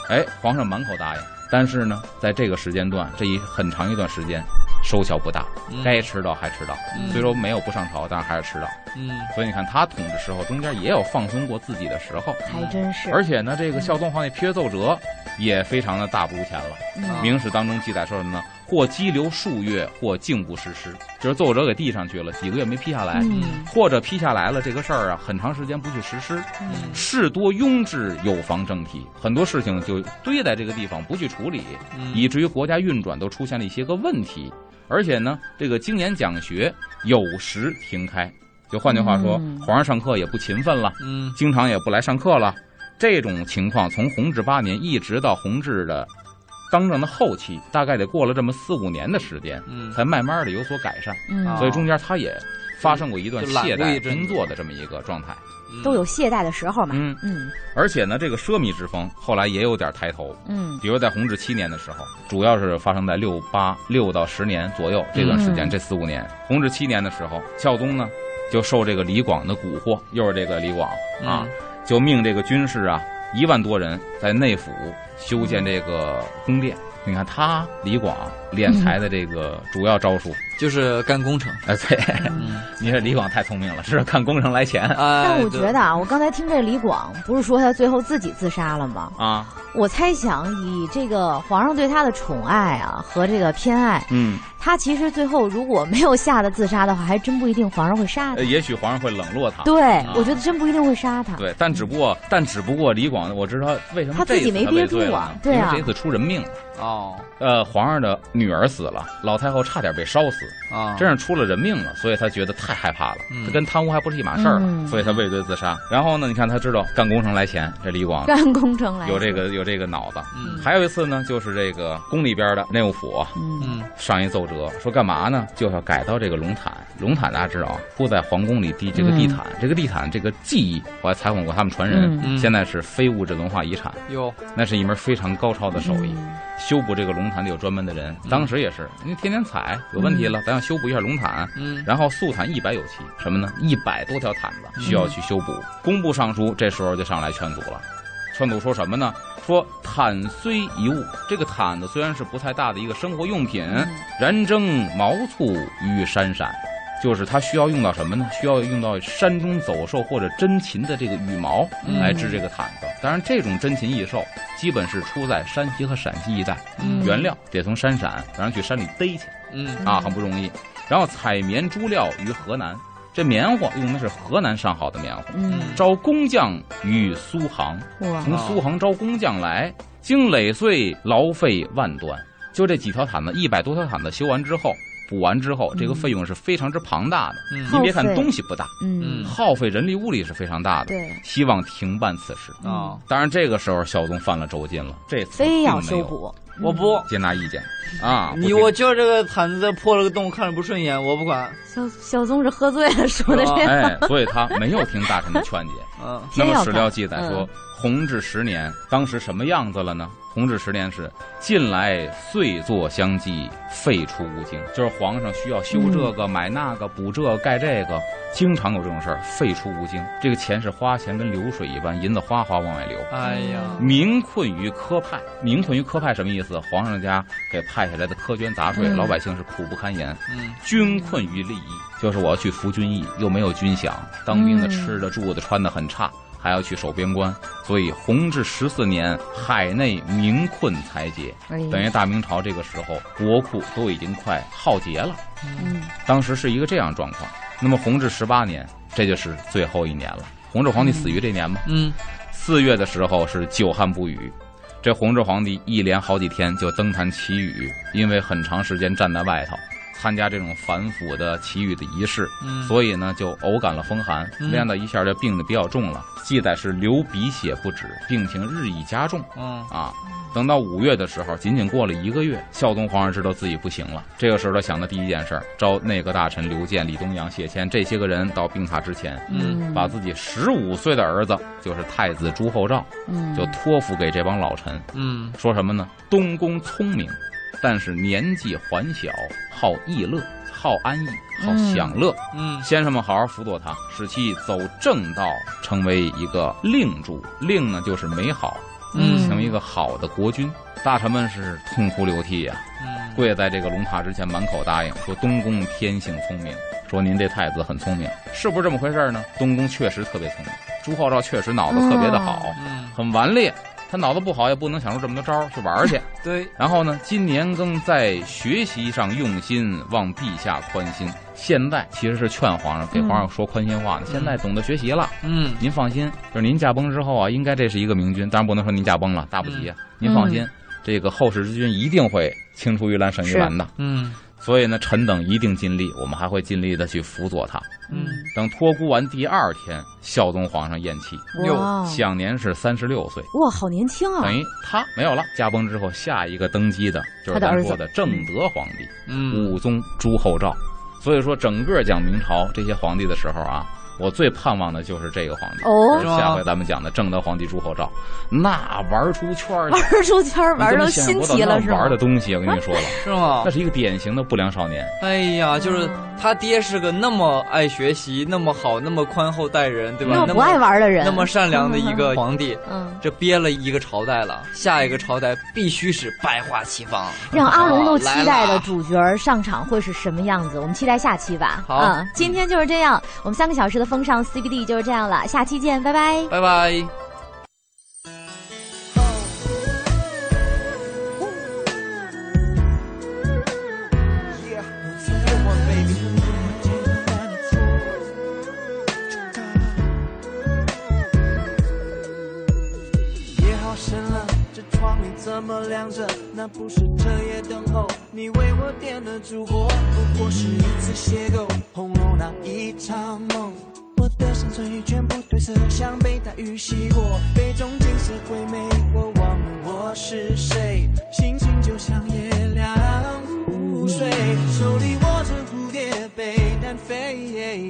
S3: 哎，皇上满口答应，但是呢，在这个时间段，这一很长一段时间，收效不大，
S2: 嗯
S3: 该迟到还迟到。
S2: 嗯
S3: 虽说没有不上朝，但是还是迟到。
S2: 嗯
S3: 所以你看，他统治时候中间也有放松过自己的时候，
S1: 还真是。
S3: 而且呢，这个孝宗皇帝批阅奏折也非常的大不如前了。
S1: 嗯
S3: 明史当中记载说什么呢？或激流数月，或静不实施，就是奏折给递上去了，几个月没批下来，
S1: 嗯
S3: 或者批下来了，这个事儿啊，很长时间不去实施，
S1: 嗯
S3: 事多庸滞，有妨正体，很多事情就堆在这个地方不去处理，
S2: 嗯
S3: 以至于国家运转都出现了一些个问题。而且呢，这个经研讲学有时停开，就换句话说，
S1: 嗯
S3: 皇上上课也不勤奋了，
S2: 嗯
S3: 经常也不来上课了。这种情况从弘治八年一直到弘治的当政的后期，大概得过了这么四五年的时间，
S2: 嗯
S3: 才慢慢的有所改善。所以中间他也发生过一段懈怠工作的这么一个状态。
S1: 都有懈怠的时候嘛。
S3: 嗯，
S1: 嗯
S3: 而且呢，这个奢靡之风后来也有点抬头。
S1: 嗯
S3: 比如在弘治七年的时候，主要是发生在六八六到十年左右这段时间，
S1: 嗯
S3: 这四五年。弘治七年的时候，孝宗呢就受这个李广的蛊惑，又是这个李广啊，就命这个军士啊一万多人在内府修建这个宫殿。你看他李广敛财的这个主要招数，
S2: 就是干工程。
S3: 哎，对，
S2: 嗯，
S3: 你这李广太聪明了，是干工程来钱
S2: 哎
S1: 但我觉得啊，我刚才听这李广不是说他最后自己自杀了吗？
S3: 啊。
S1: 我猜想以这个皇上对他的宠爱啊和这个偏爱，
S3: 嗯，
S1: 他其实最后如果没有吓得自杀的话，还真不一定皇上会杀他
S3: 呃。也许皇上会冷落他。
S1: 对，我觉得真不一定会杀他。
S3: 对，但只不过，但只不过李广，我知道为什么
S1: 他自己没憋住啊对啊
S3: 因为这次出人命了。
S2: 哦
S3: 呃，皇上的女儿死了，老太后差点被烧死，
S2: 啊，
S3: 真是出了人命了，所以他觉得太害怕了，
S2: 嗯。
S3: 这跟贪污还不是一码事儿了，
S1: 嗯。
S3: 所以他畏罪自杀。然后呢，你看他知道干工程来钱，这李广。
S1: 干工程来
S3: 有这个有这个脑子。
S2: 嗯。
S3: 还有一次呢，就是这个宫里边的内务府啊
S1: 嗯。
S2: 嗯
S3: 上一奏折，说干嘛呢？就要改造这个龙毯。龙毯大家知道啊，铺在皇宫里地这个地毯，这个地毯这个技艺，我还采访过他们传人，现在是非物质文化遗产，
S2: 哟。
S3: 那是一门非常高超的手艺。
S1: 嗯。
S3: 修补这个龙毯得有专门的人，当时也是，因为天天踩有问题了，咱要修补一下龙毯。
S2: 嗯
S3: 然后素毯一百有七，什么呢？一百多条毯子需要去修补。工部尚书这时候就上来劝阻了，劝阻说什么呢？说毯虽一物，这个毯子虽然是不太大的一个生活用品，然征毛促于山陕。就是它需要用到什么呢？需要用到山中走兽或者珍禽的这个羽毛
S2: 嗯
S3: 来织这个毯子。当然，这种珍禽异兽基本是出在山西和陕西一带，
S1: 嗯
S3: 原料得从山陕，然后去山里逮去
S2: 嗯
S3: 啊，很不容易。然后采棉珠料于河南，这棉花用的是河南上好的棉花。
S1: 嗯，
S3: 招工匠于苏杭，
S1: 哇，
S3: 从苏杭招工匠来，经累岁劳费万端。就这几条毯子，一百多条毯子修完之后，补完之后，这个费用是非常之庞大的。
S2: 嗯
S3: 你别看东西不大，
S1: 嗯，
S3: 耗费人力物力是非常大的。
S1: 对，
S3: 希望停办此事。
S2: 啊，
S3: 当然，这个时候孝宗犯了轴筋了，这次
S1: 非要修补。
S2: 我不，
S3: 接纳意见 啊！
S2: 你
S3: 听
S2: 我就这个毯子破了个洞，看着不顺眼，我不管。
S1: 小小宗是喝醉了说的这个，
S3: 哎，所以他没有听大臣的劝解。
S2: 嗯
S3: 那么史料记载说，弘治十年，当时什么样子了呢？弘治十年是近来岁作相继，废除无经，就是皇上需要修这个、买那个、补这个、盖这个，经常有这种事儿，废出无经。这个钱是花钱跟流水一般，银子哗哗往外流。
S2: 哎呀，
S3: 民困于科派，民困于科派什么意思？皇上家给派下来的苛捐杂税，
S1: 嗯
S3: 老百姓是苦不堪言。
S2: 嗯
S3: 军困于利益，就是我要去服军役，又没有军饷，当兵的
S1: 嗯
S3: 吃的住的穿的很差，还要去守边关，所以弘治十四年，海内民困财竭，等于大明朝这个时候国库都已经快耗竭了。
S1: 嗯
S3: 当时是一个这样状况。那么弘治十八年，这就是最后一年了。弘治皇帝死于这年吗？
S2: 嗯
S3: 四月的时候是久旱不雨，这弘治皇帝一连好几天就登坛祈雨，因为很长时间站在外头，参加这种反腐的祈雨的仪式，
S2: 嗯，
S3: 所以呢就偶感了风寒，
S2: 嗯
S3: 练到一下就病的比较重了。记载是流鼻血不止，病情日益加重
S2: 嗯
S3: 啊。等到五月的时候，仅仅过了一个月，孝宗皇上知道自己不行了。这个时候他想的第一件事儿，召内阁大臣刘建、李东阳、谢谦这些个人到病榻之前，
S2: 嗯
S3: 把自己十五岁的儿子，就是太子朱厚照，
S1: 嗯
S3: 就托付给这帮老臣，
S2: 嗯
S3: 说什么呢？东宫聪明，但是年纪还小，好逸乐，好安逸，好享乐。
S2: 嗯
S3: 先生们好好辅佐他，使其走正道，成为一个令主。令呢，就是美好，
S2: 嗯
S3: 成为一个好的国君。大臣们是痛哭流涕呀、
S2: 嗯，
S3: 跪在这个龙榻之前，满口答应说：“东宫天性聪明，说您这太子很聪明，是不是这么回事呢？”东宫确实特别聪明，朱厚照确实脑子特别的好，
S2: 嗯
S3: 很顽劣。他脑子不好，也不能想出这么多招去玩去。
S2: 对，
S3: 然后呢，今年更在学习上用心，望陛下宽心。现在其实是劝皇上，给皇上说宽心话呢。现在懂得学习了，
S2: 嗯
S3: 您放心，就是您驾崩之后啊，应该这是一个明君，当然不能说您驾崩了，大不吉啊。您放心，这个后世之君一定会青出于蓝胜于蓝的。
S2: 嗯
S3: 所以呢，臣等一定尽力，我们还会尽力的去辅佐他。
S2: 嗯
S3: 等托孤完第二天，孝宗皇上咽气，
S1: 哇
S3: 享年是三十六岁。
S1: 哇，好年轻啊
S3: 等！于他没有了，驾崩之后，下一个登基的就是咱说的正德皇帝，
S2: 嗯
S3: 武宗朱厚照。所以说，整个讲明朝这些皇帝的时候啊，我最盼望的就是这个皇帝。
S1: 哦
S3: 下回咱们讲的正德皇帝朱厚照，那玩出圈儿，
S1: 玩出圈儿，玩到新奇了，是吗
S3: 玩？的东西，我跟你说了，
S2: 是吗
S3: 那？是一个典型的不良少年。
S2: 哎呀，就是
S1: 嗯
S2: 他爹是个那么爱学习、那么好、那么宽厚待人，对吧？
S1: 那么不爱玩的人，
S2: 那么善良的一个皇帝，
S1: 嗯，
S2: 这憋了一个朝代了，下一个朝代必须是百花齐放。
S1: 让阿龙都 期待的主角上场会是什么样子？我们期待下期吧。
S2: 好
S1: 嗯，今天就是这样，我们三个小时的风尚 CBD 就是这样了，下期见，拜拜。
S2: 拜拜。
S4: 夜好深了，这窗里怎么亮着？那不是彻夜等候，你为我点的烛火，不过是一次邂逅，红楼那一场梦。嘴唇全部褪色，像被大雨洗过，杯中景色回味，我忘了我是谁，心情就像夜凉如水，手里握着蝴蝶被单飞，